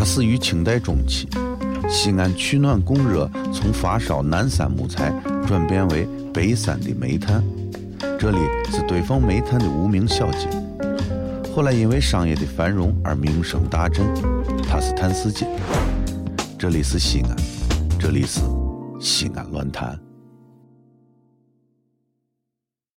它始于清代中期，西安取暖供热从发烧南山木材转变为北山的煤炭，这里是堆放煤炭的无名小街，后来因为商业的繁荣而名声大振，它是碳市街，这里是西安，这里是西安乱坛。